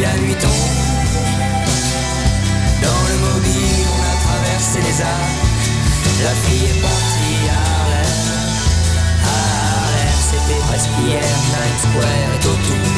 la nuit tombe. Dans le mobile, on a traversé les Alpes. La fille est partie à Harlem. À Harlem, c'était presque hier. Times Square est autour,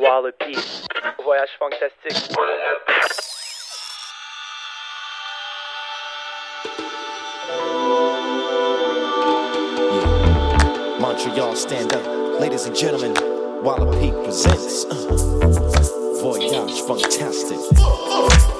Wallopy. Voyage fantastique. Montreal, stand up. Ladies and gentlemen, Walla Peak presents uh, Voyage Fantastic.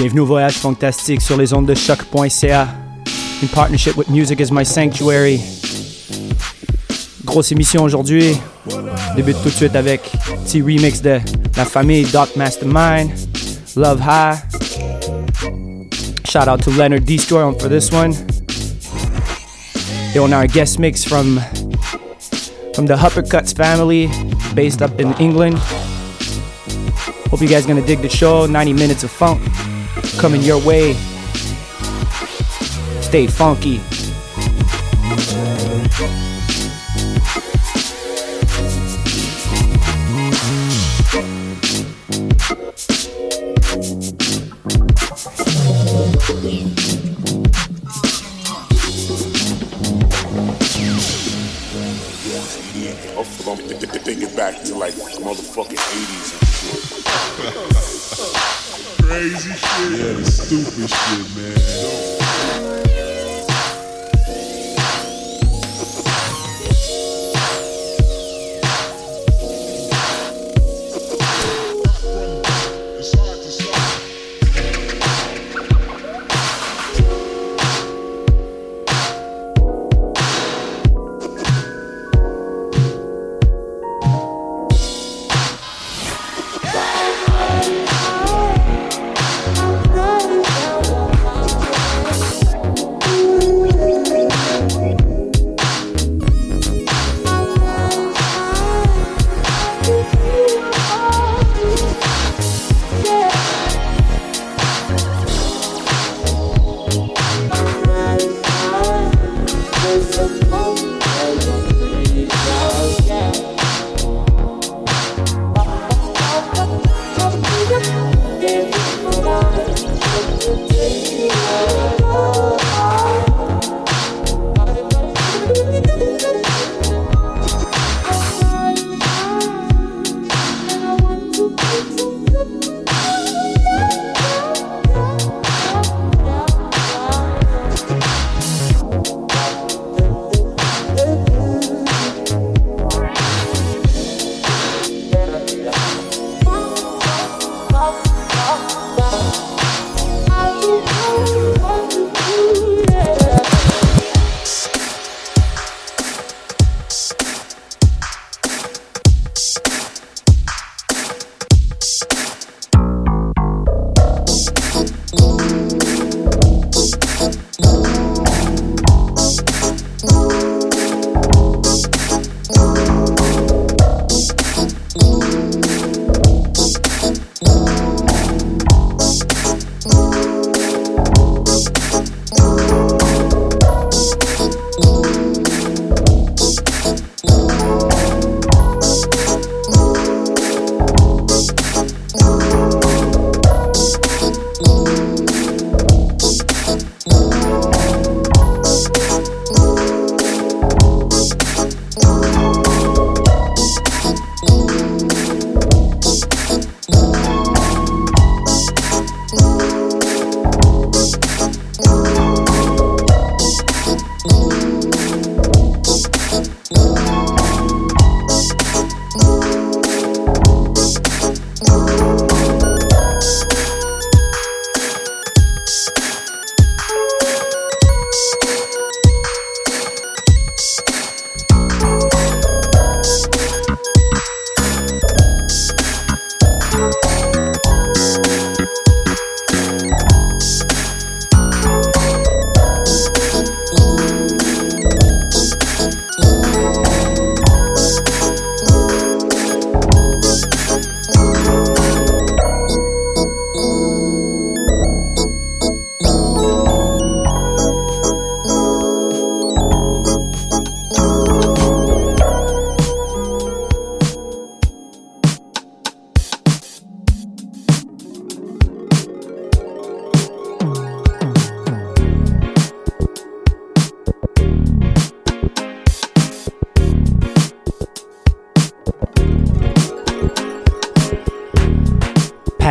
Bienvenue au voyage fantastique sur les ondes de choq.ca. Une partnership with Music is My Sanctuary. Grosse émission aujourd'hui. Débute tout de suite avec petit remix de la famille Doc Mastermind, Love High. Shout out to Leonard Destroy for this one. Et on a un guest mix from from the Huppercuts family, based up in England. Hope you guys gonna dig the show. 90 minutes of funk coming your way. Stay funky.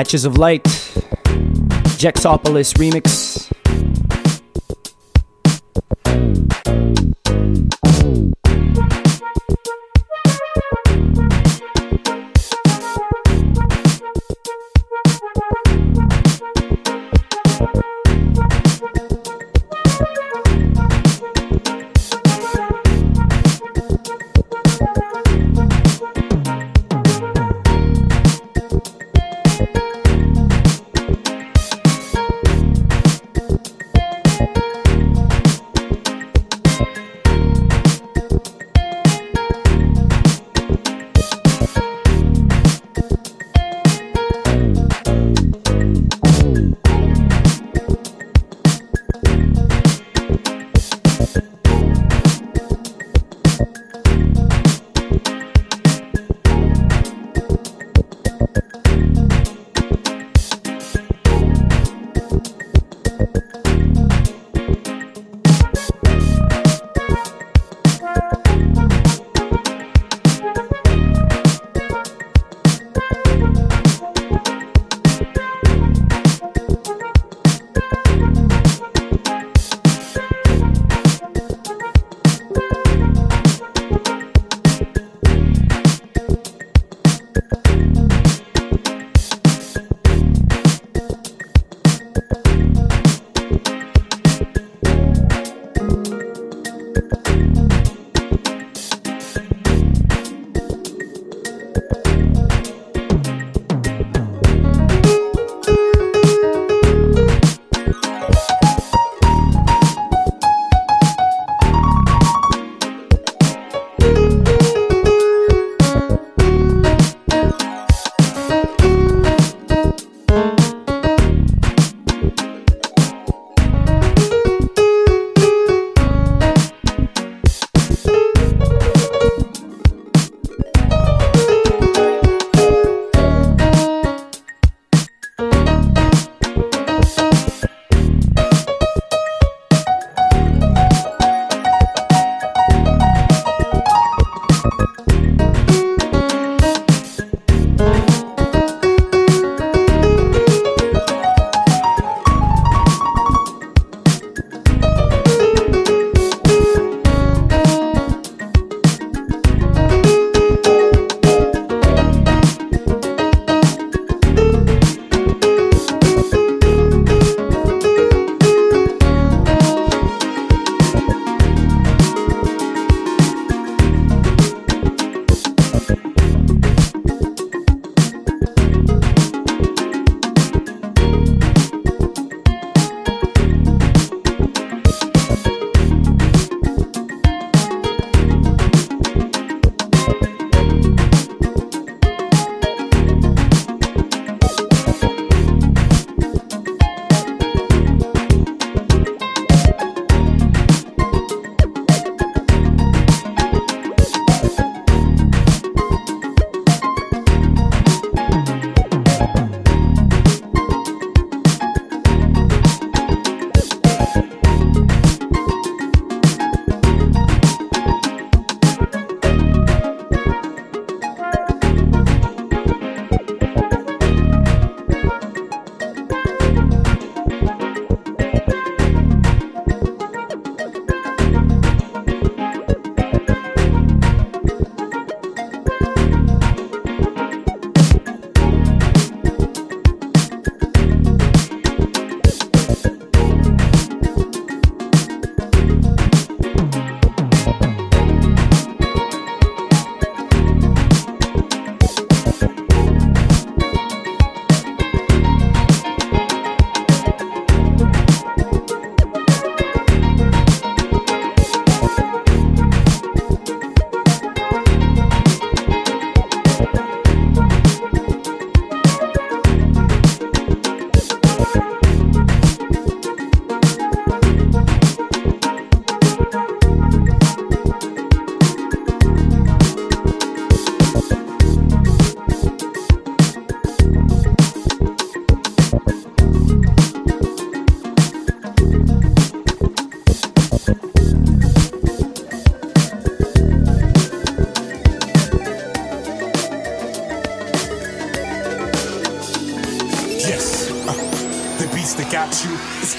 Patches of Light, Jexopolis remix.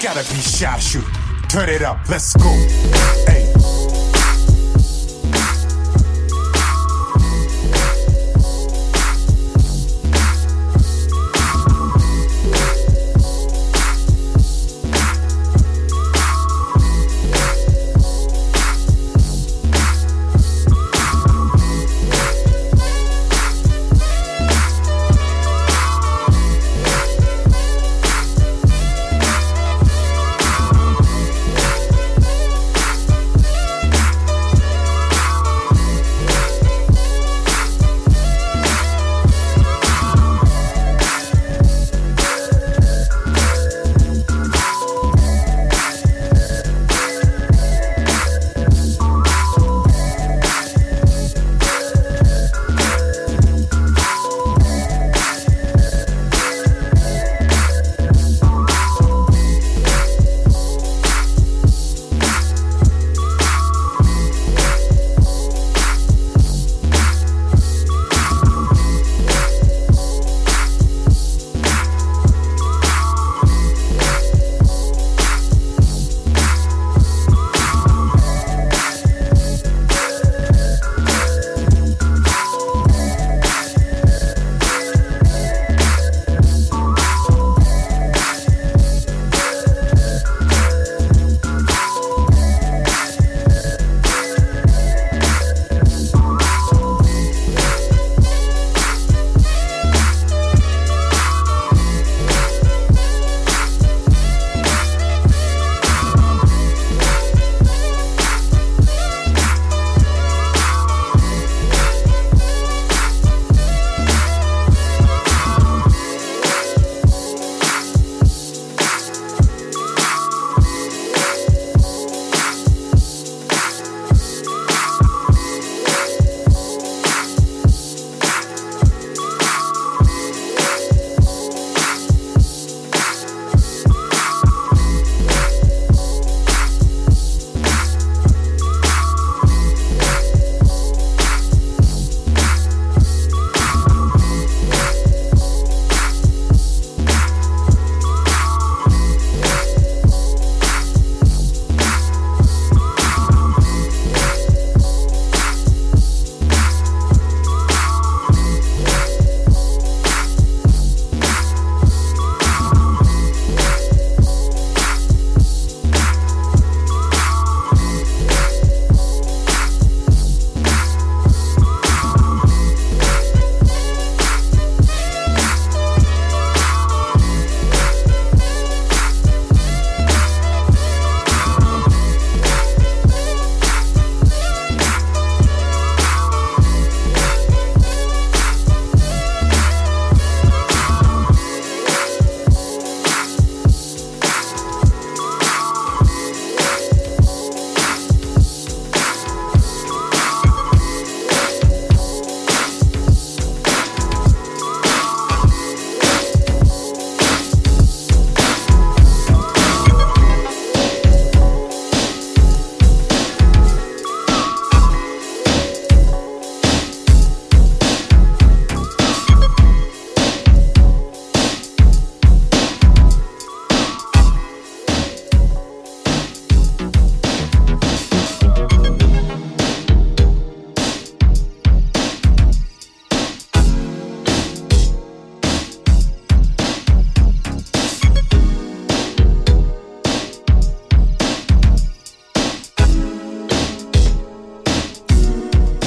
Gotta be shot shoot. Turn it up, let's go.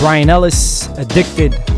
Brian Ellis, Addicted.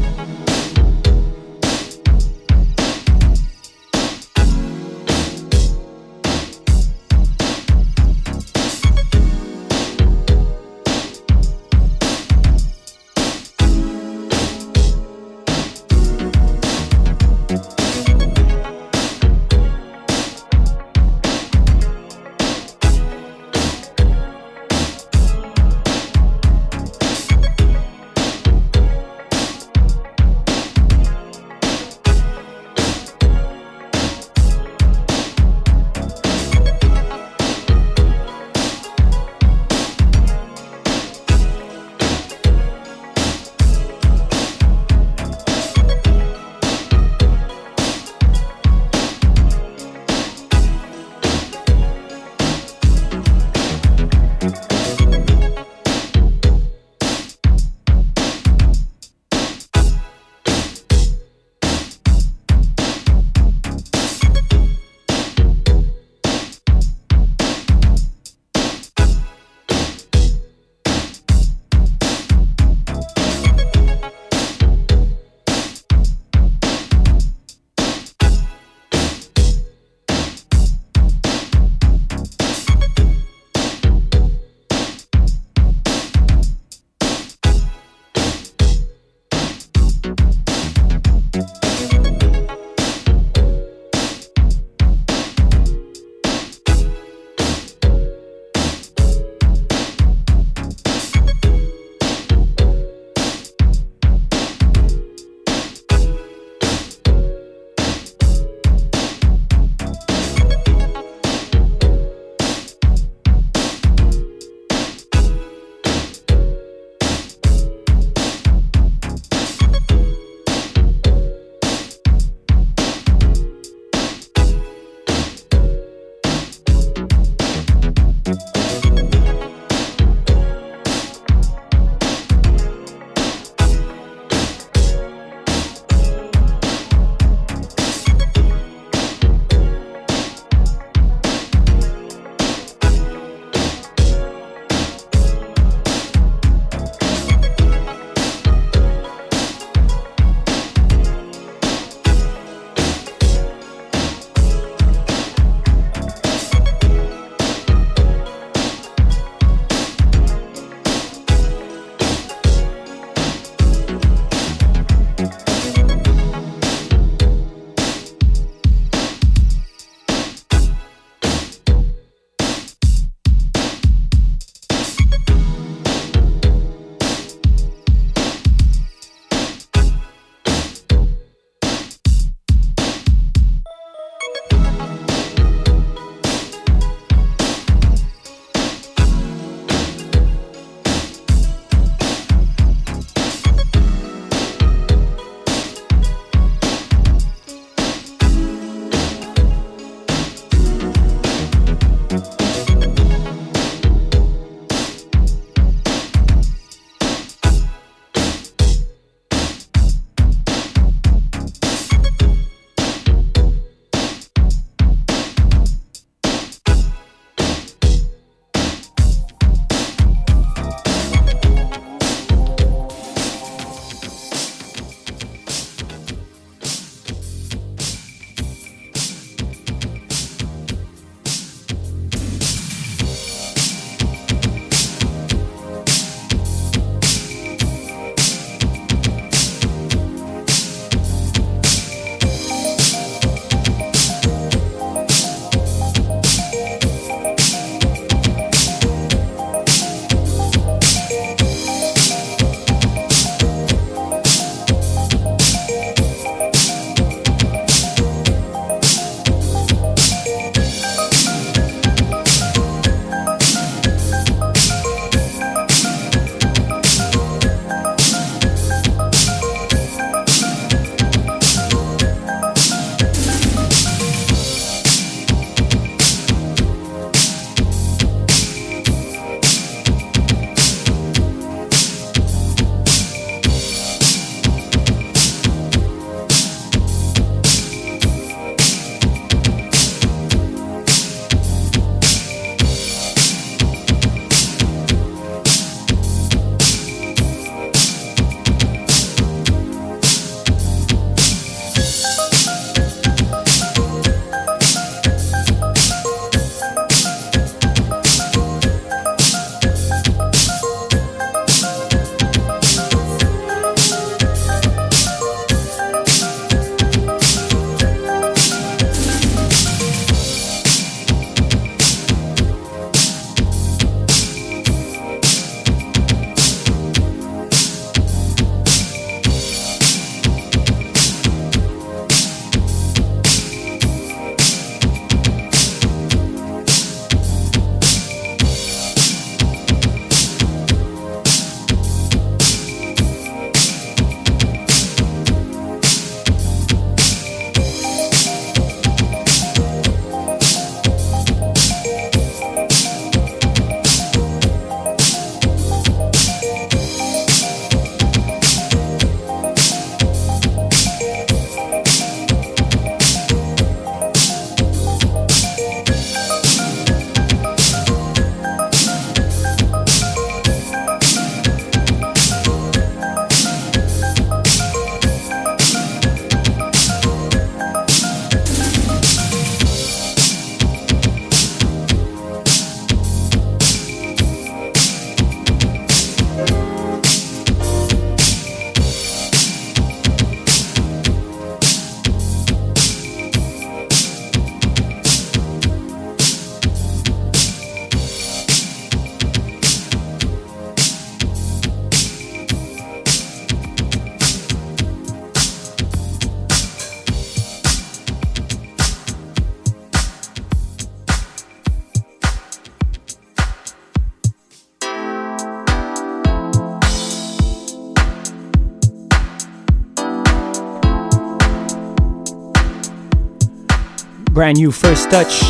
Brand new first touch.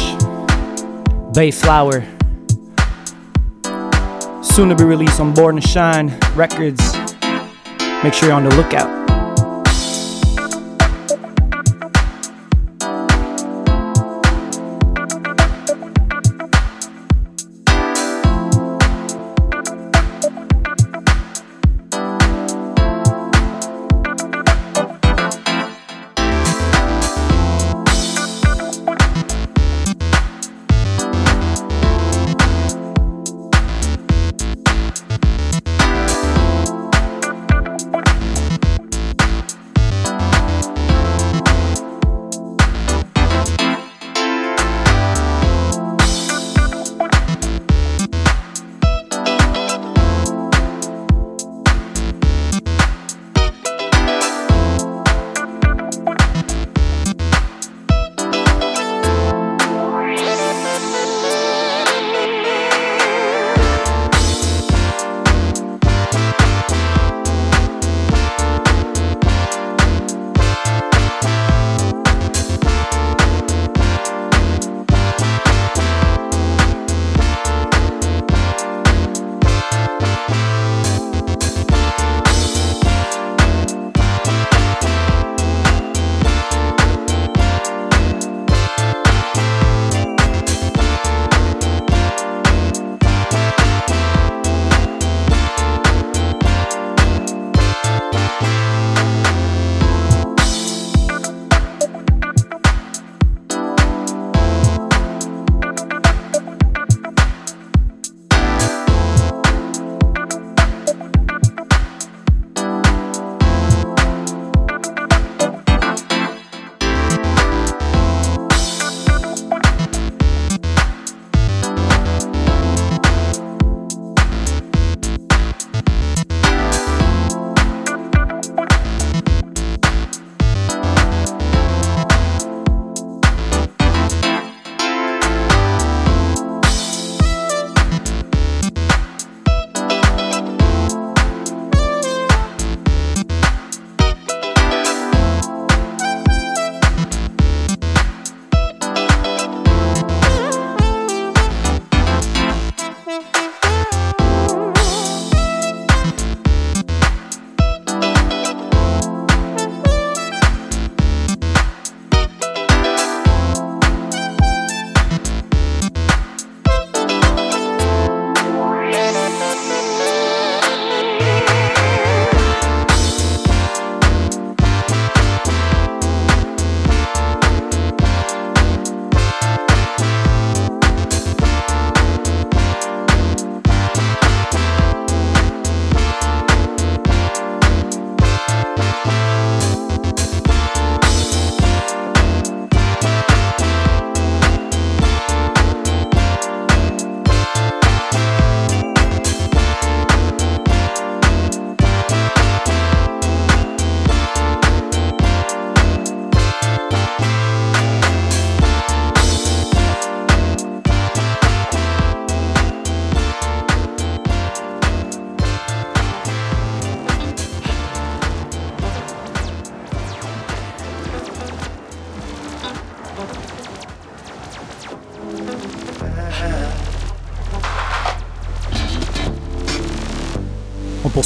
Bayflower. Soon to be released on Born to Shine Records. Make sure you're on the lookout.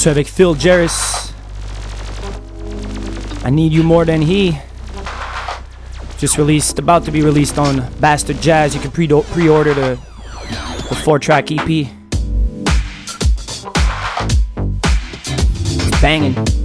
Poursuit avec Phil Jarris. I Need You More Than He. Just released, about to be released on Bastard Jazz. You can pre pre-order the, the four-track EP. banging.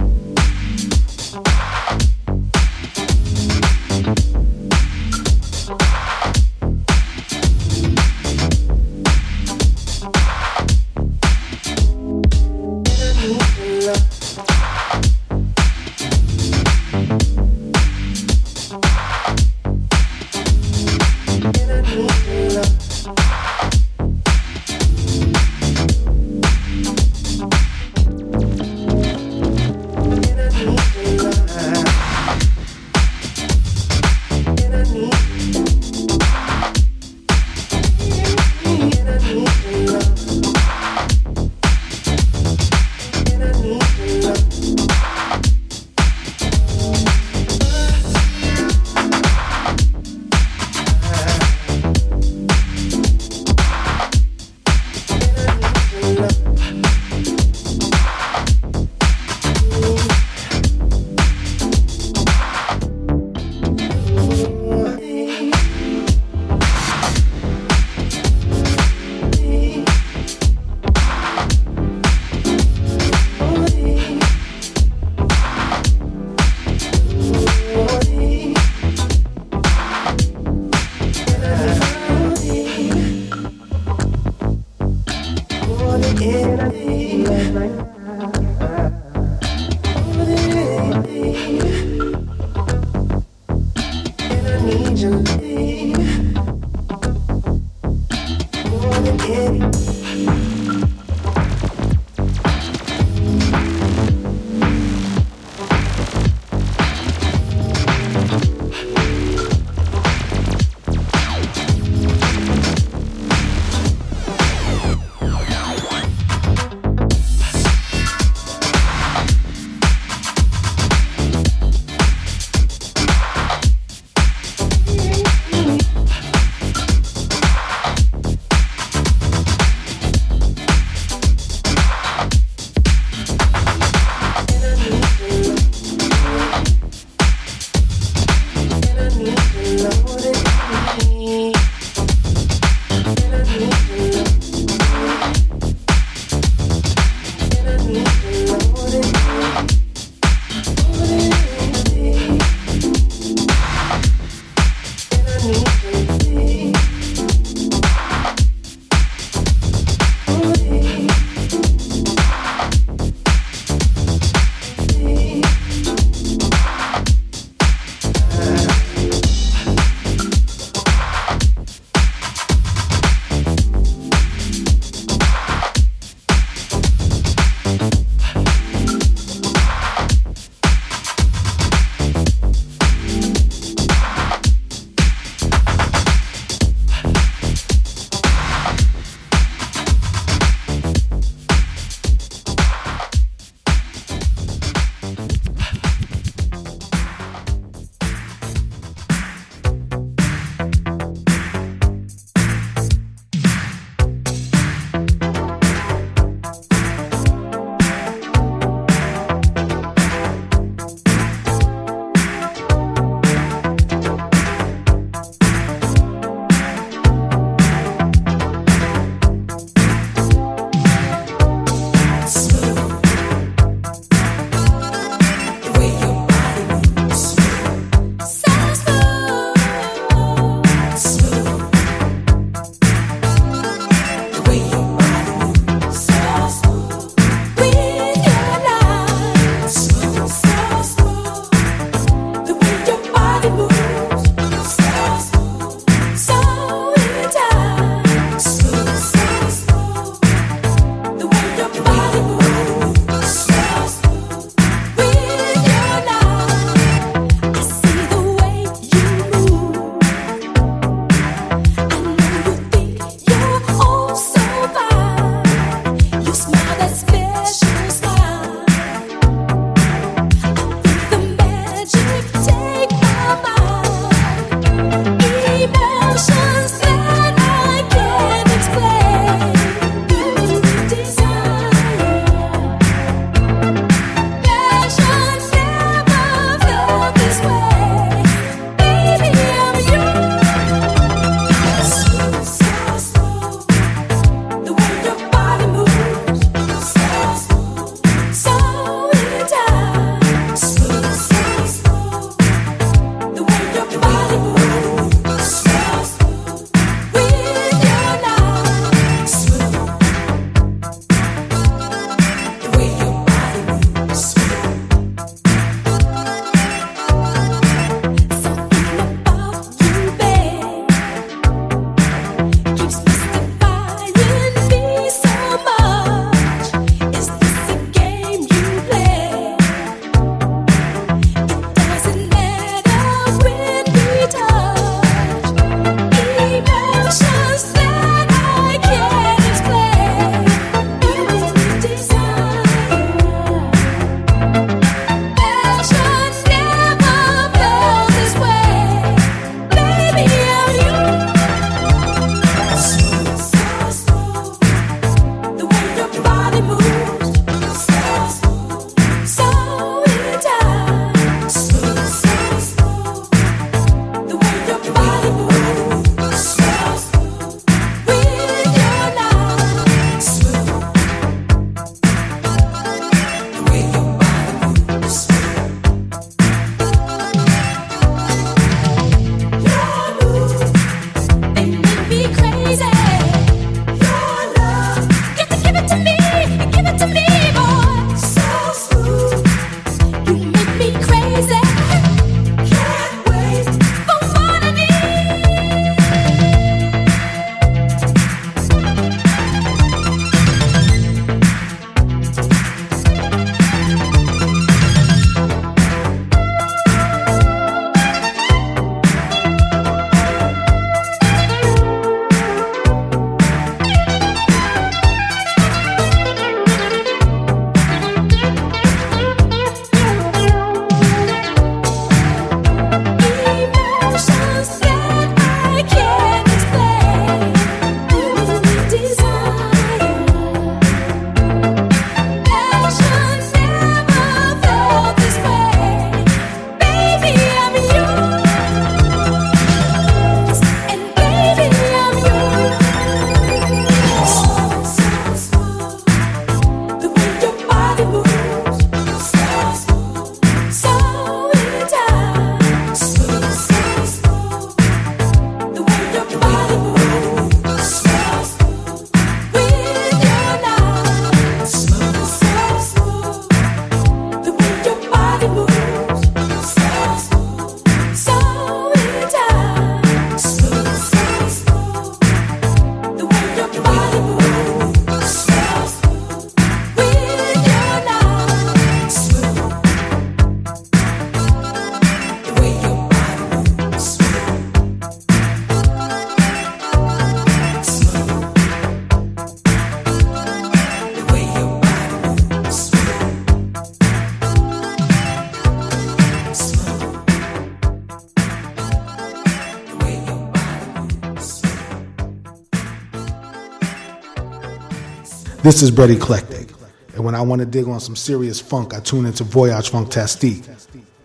This is Brett Eclectic. And when I want to dig on some serious funk, I tune into Voyage Funktastique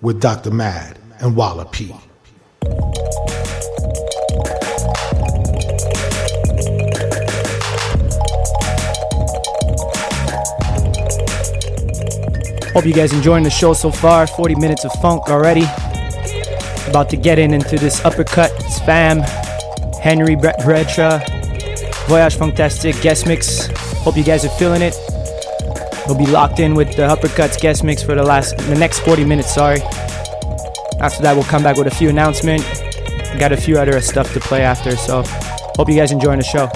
with Dr. Mad and Walla P. Hope you guys enjoying the show so far. 40 minutes of funk already. About to get in into this uppercut. It's Fam, Henry Brett Bradshaw, Voyage Funktastique guest mix. Hope you guys are feeling it. We'll be locked in with the uppercuts guest mix for the last, the next 40 minutes. Sorry. After that, we'll come back with a few announcements. Got a few other stuff to play after. So, hope you guys enjoying the show.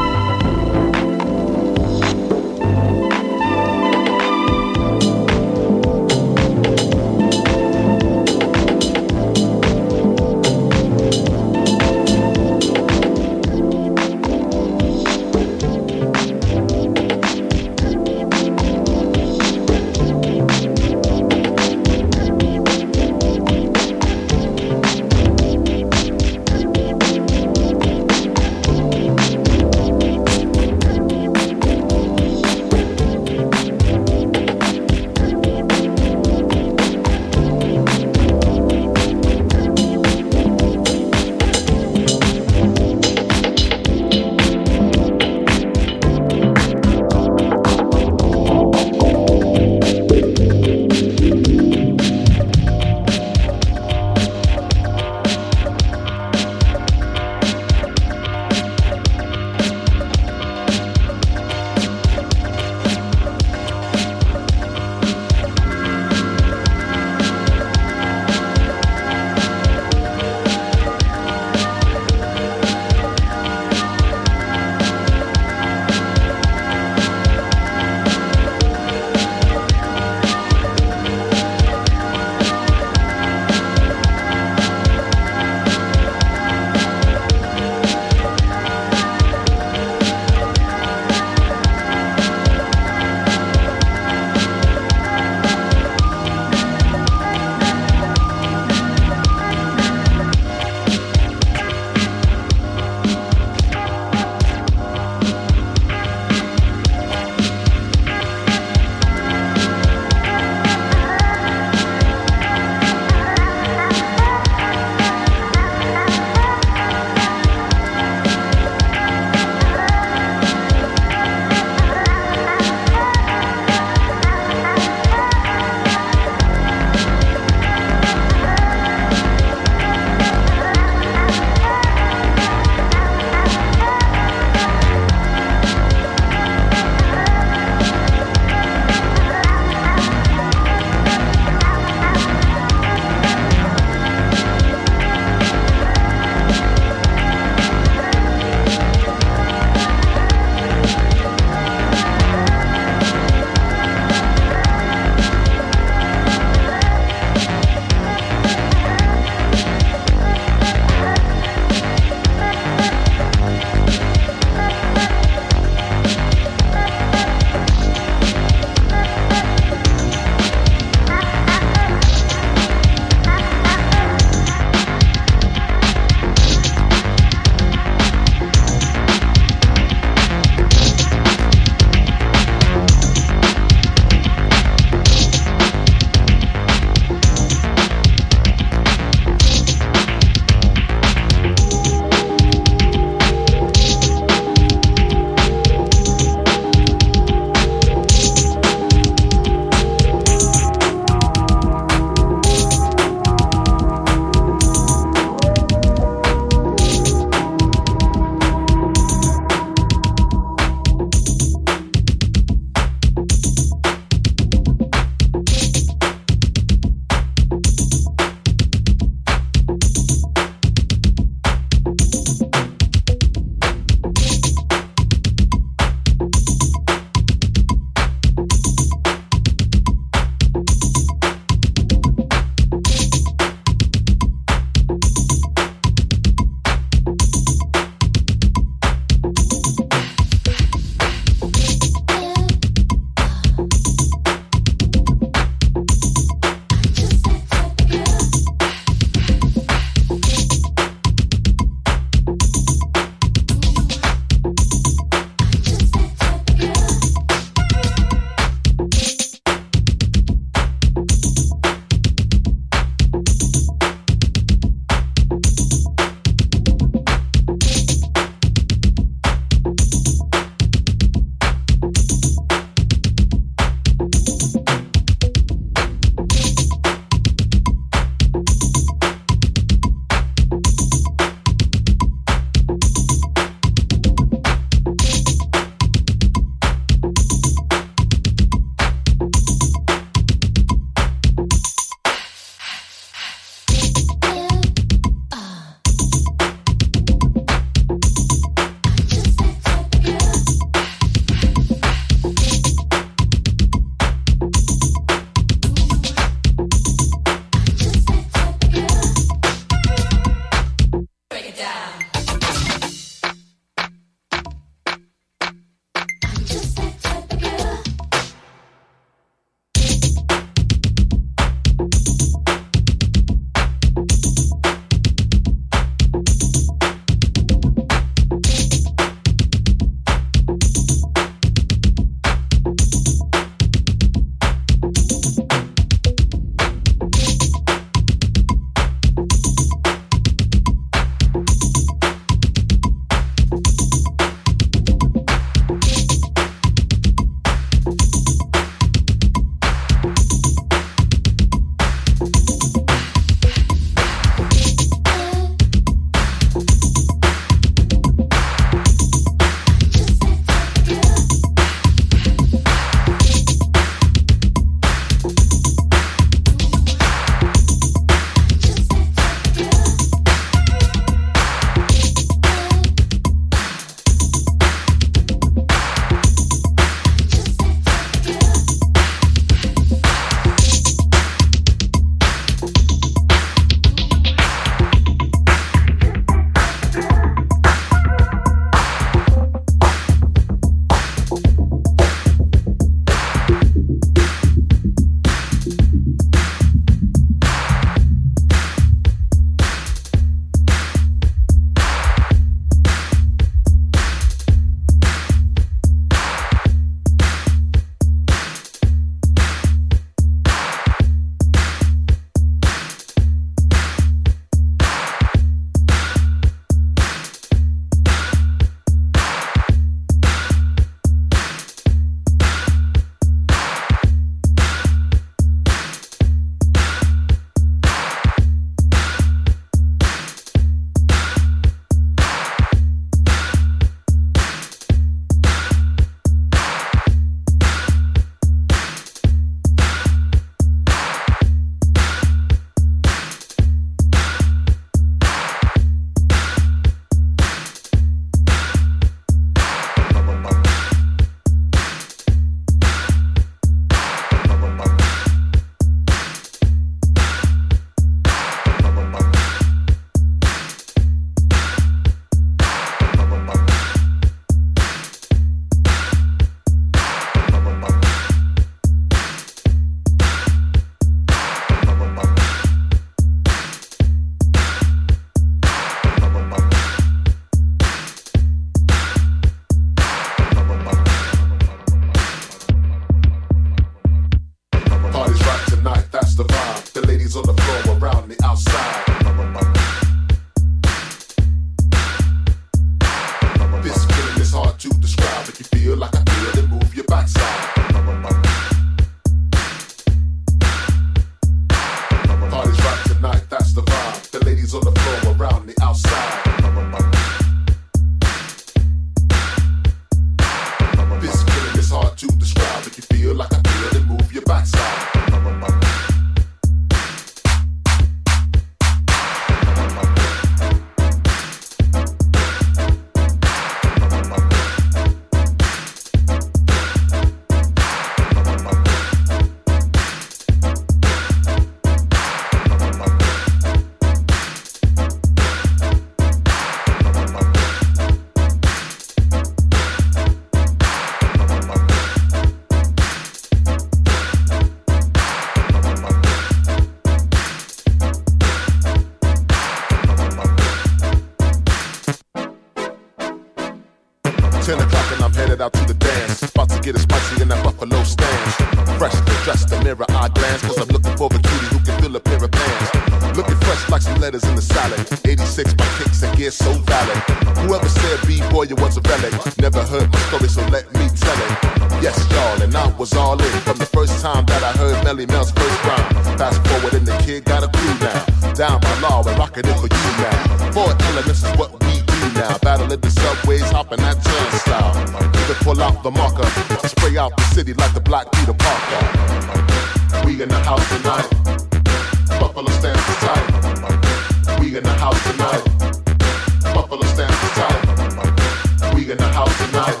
We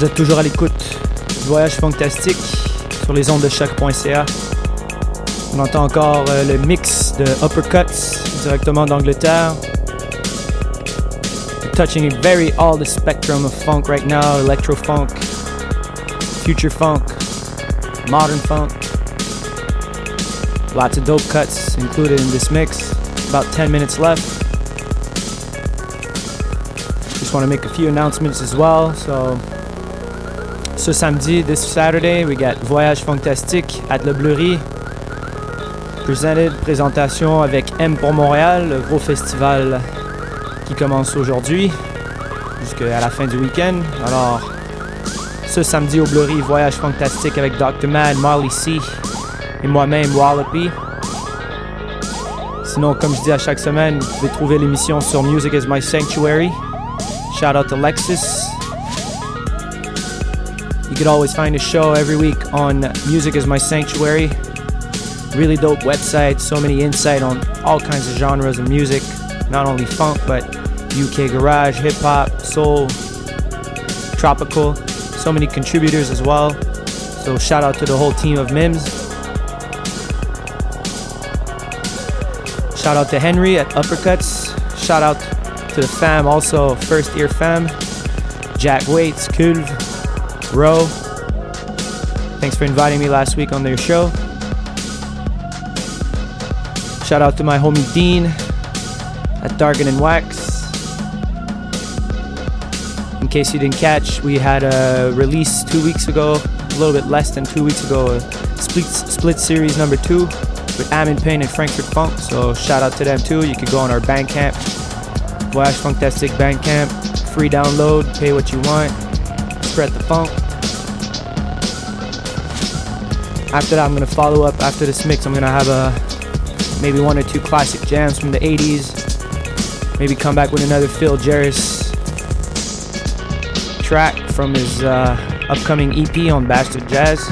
Vous êtes toujours à l'écoute du voyage fantastique sur les ondes de choq.ca. On entend encore euh, le mix de Uppercuts directement d'Angleterre. Touching a very all the spectrum of funk right now electro funk, future funk, modern funk. Lots of dope cuts included in this mix. About 10 minutes left. Just want to make a few announcements as well. So, ce samedi, this Saturday, we got Voyage Fantastique at Le Bleury. Presented, présentation avec M pour Montréal, le gros festival qui commence aujourd'hui jusqu'à la fin du week-end. Alors, ce samedi au Bleury, Voyage Fantastique avec Dr. Mad, Marley C et moi-même, Wallopy. Sinon, comme je dis à chaque semaine, vous pouvez trouver l'émission sur Music is My Sanctuary. Shout out to Lexus. Could always find a show every week on Music is My Sanctuary. Really dope website, so many insight on all kinds of genres of music, not only funk, but UK garage, hip hop, soul, tropical. So many contributors as well. So shout out to the whole team of MIMS. Shout out to Henry at Uppercuts. Shout out to the fam, also first year fam. Jack Waits, Kulv, Roe. Thanks for inviting me last week on their show. Shout out to my homie Dean at Darken and Wax. In case you didn't catch, we had a release two weeks ago, a little bit less than two weeks ago, a split, split series number two with Amin Payne and Frankfurt Funk. So shout out to them too. You could go on our Bandcamp, Voyage Funktastic Bandcamp, free download, pay what you want, spread the funk. After that, I'm gonna follow up after this mix. I'm gonna have a maybe one or two classic jams from the 80s. Maybe come back with another Phil Jarris track from his uh, upcoming EP on Bastard Jazz.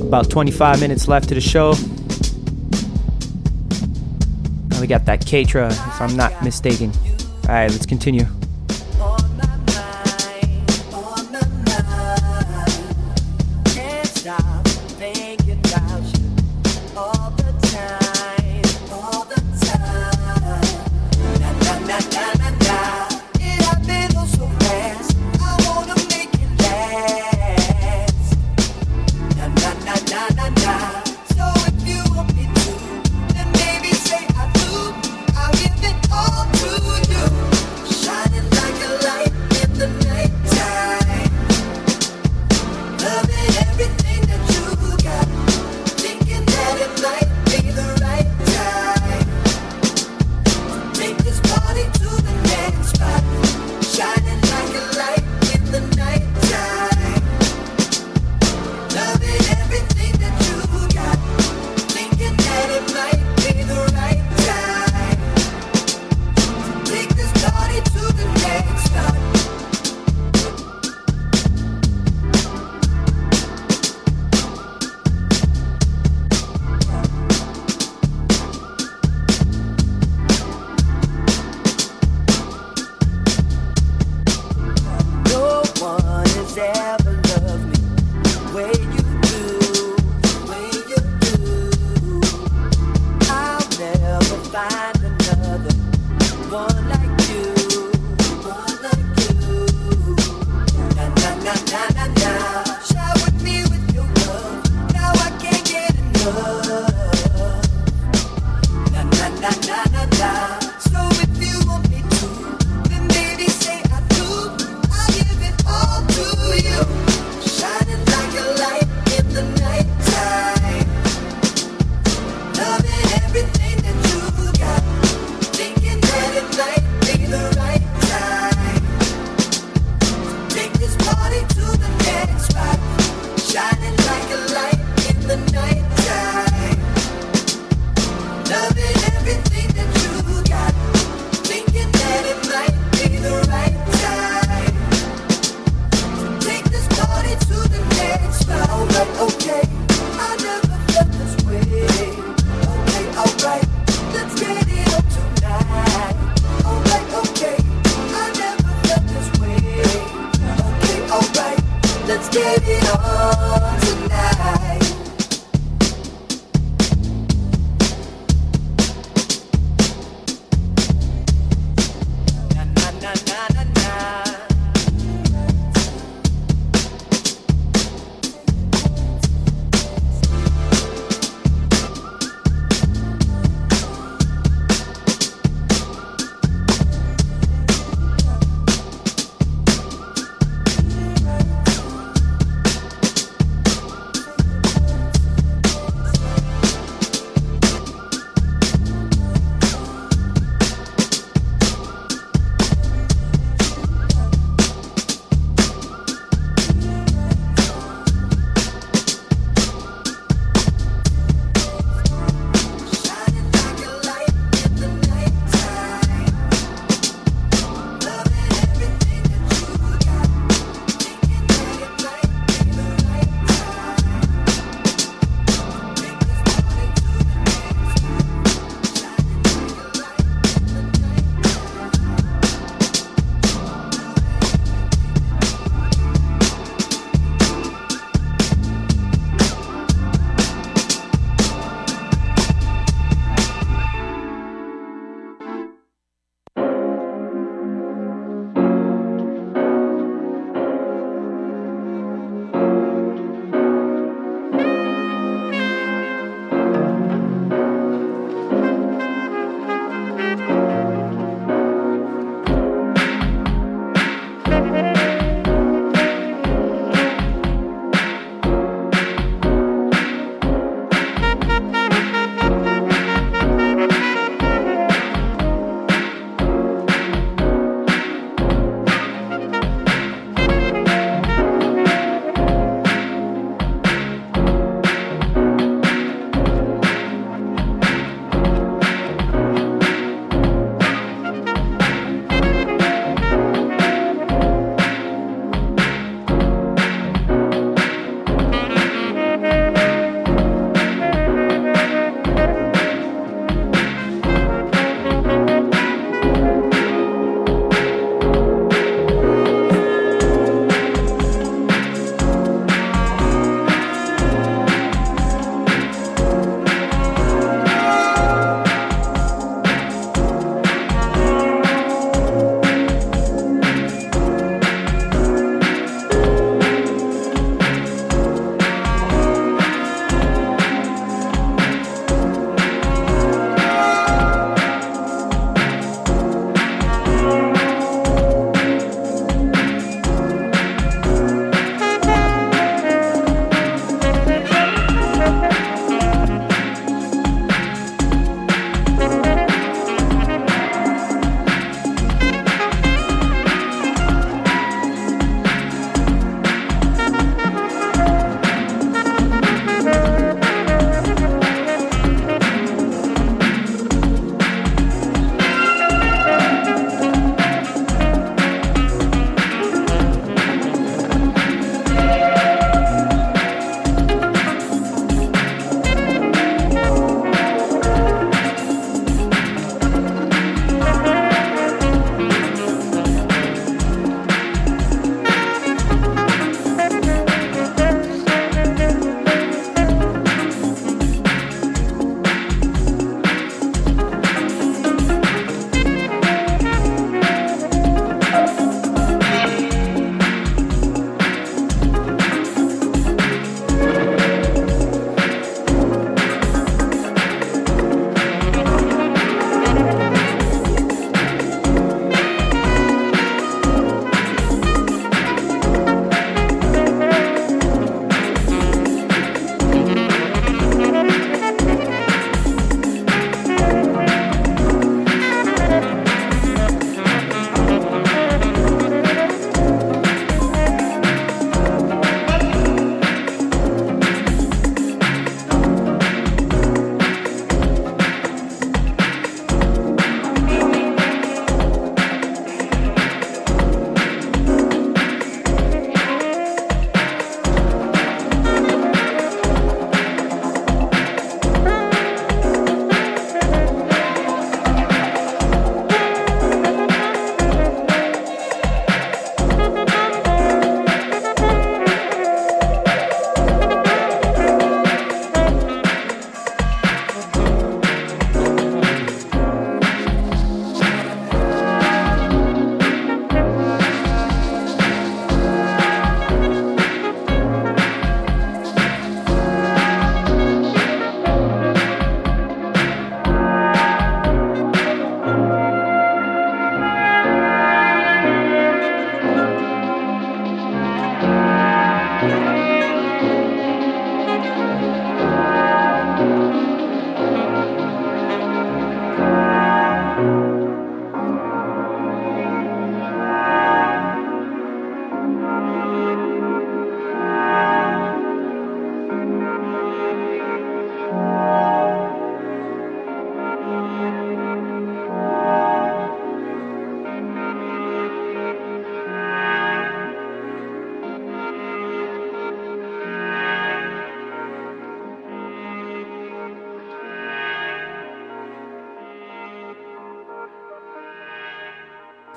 About 25 minutes left to the show. We got that Katra, if I'm not mistaken. Alright, let's continue.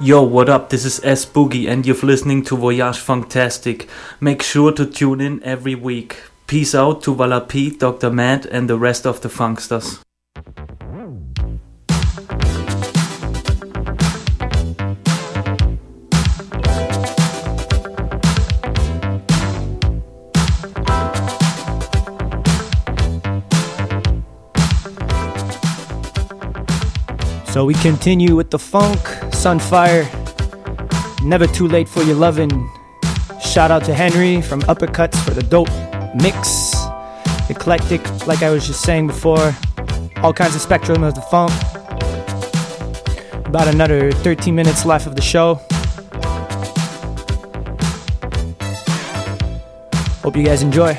Yo, what up? This is S Boogie, and you're listening to Voyage Fantastic. Make sure to tune in every week. Peace out to Valapi, Dr. Matt, and the rest of the Funksters. So we continue with the funk. On Fire, Never Too Late for Your loving. Shout out to Henry from Uppercuts for the dope mix. Eclectic, like I was just saying before, all kinds of spectrum of the funk. About another 13 minutes left of the show. Hope you guys enjoy.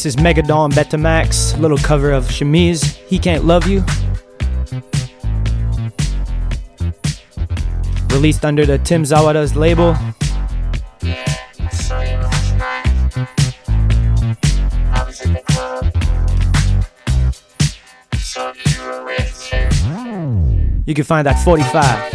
This is Megadon Betamax, little cover of Chemise, He Can't Love You. Released under the Tim Zawada's label. You can find that 45.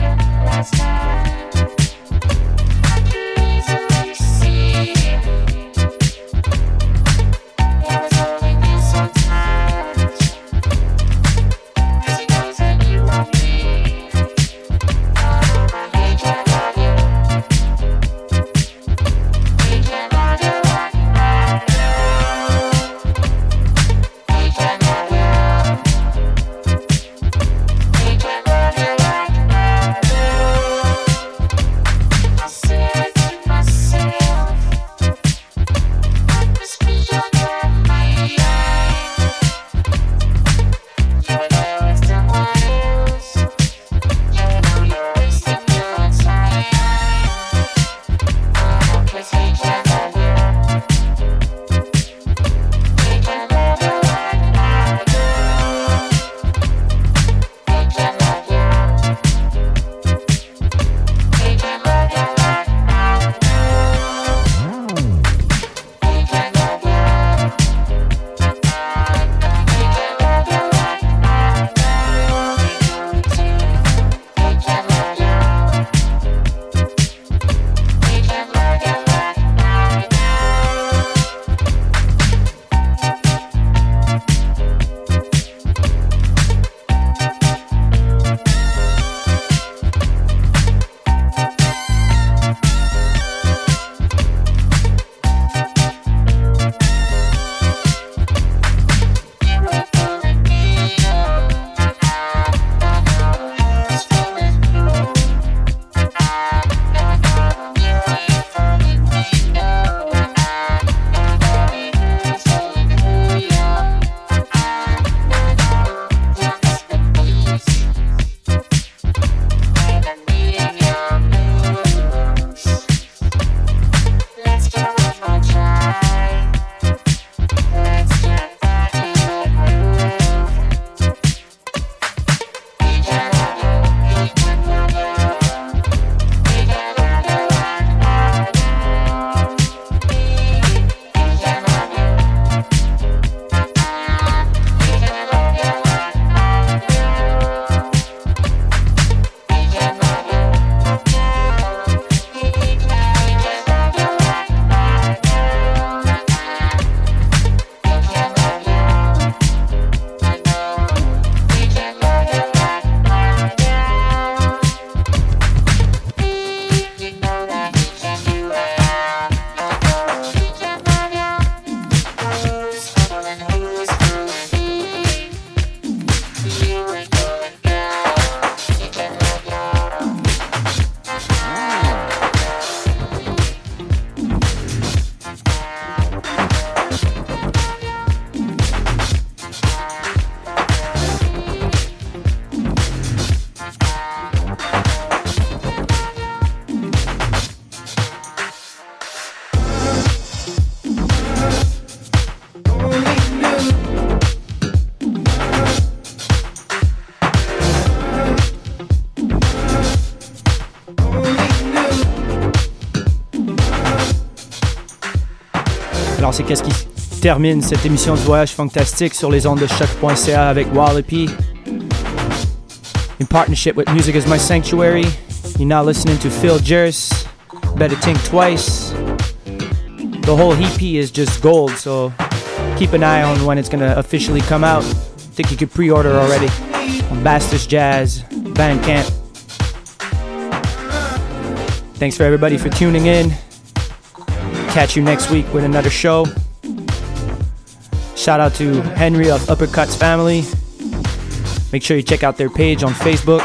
C'est qu'est-ce qui termine cette émission du voyage fantastique sur les ondes de choq.ca avec Wallopy. In partnership with Music is My Sanctuary, you're now listening to Phil Jerris, Better Think Twice. The whole EP is just gold, so keep an eye on when it's gonna officially come out. I think you could pre-order already on Bastards Jazz, Bandcamp. Thanks for everybody for tuning in. Catch you next week with another show. Shout out to Henry of Uppercuts Family. Make sure you check out their page on Facebook.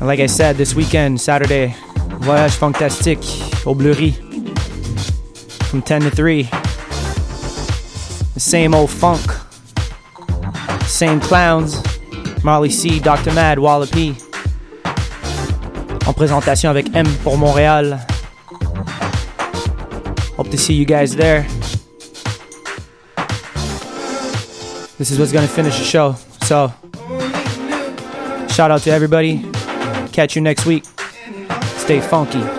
And like I said, this weekend, Saturday, Voyage Fantastique au Bleury from 10 to 3. The same old funk, same clowns, Molly C, Dr. Mad, Wallopy. En présentation avec M pour Montréal. Hope to see you guys there. This is what's gonna finish the show. So, shout out to everybody. Catch you next week. Stay funky.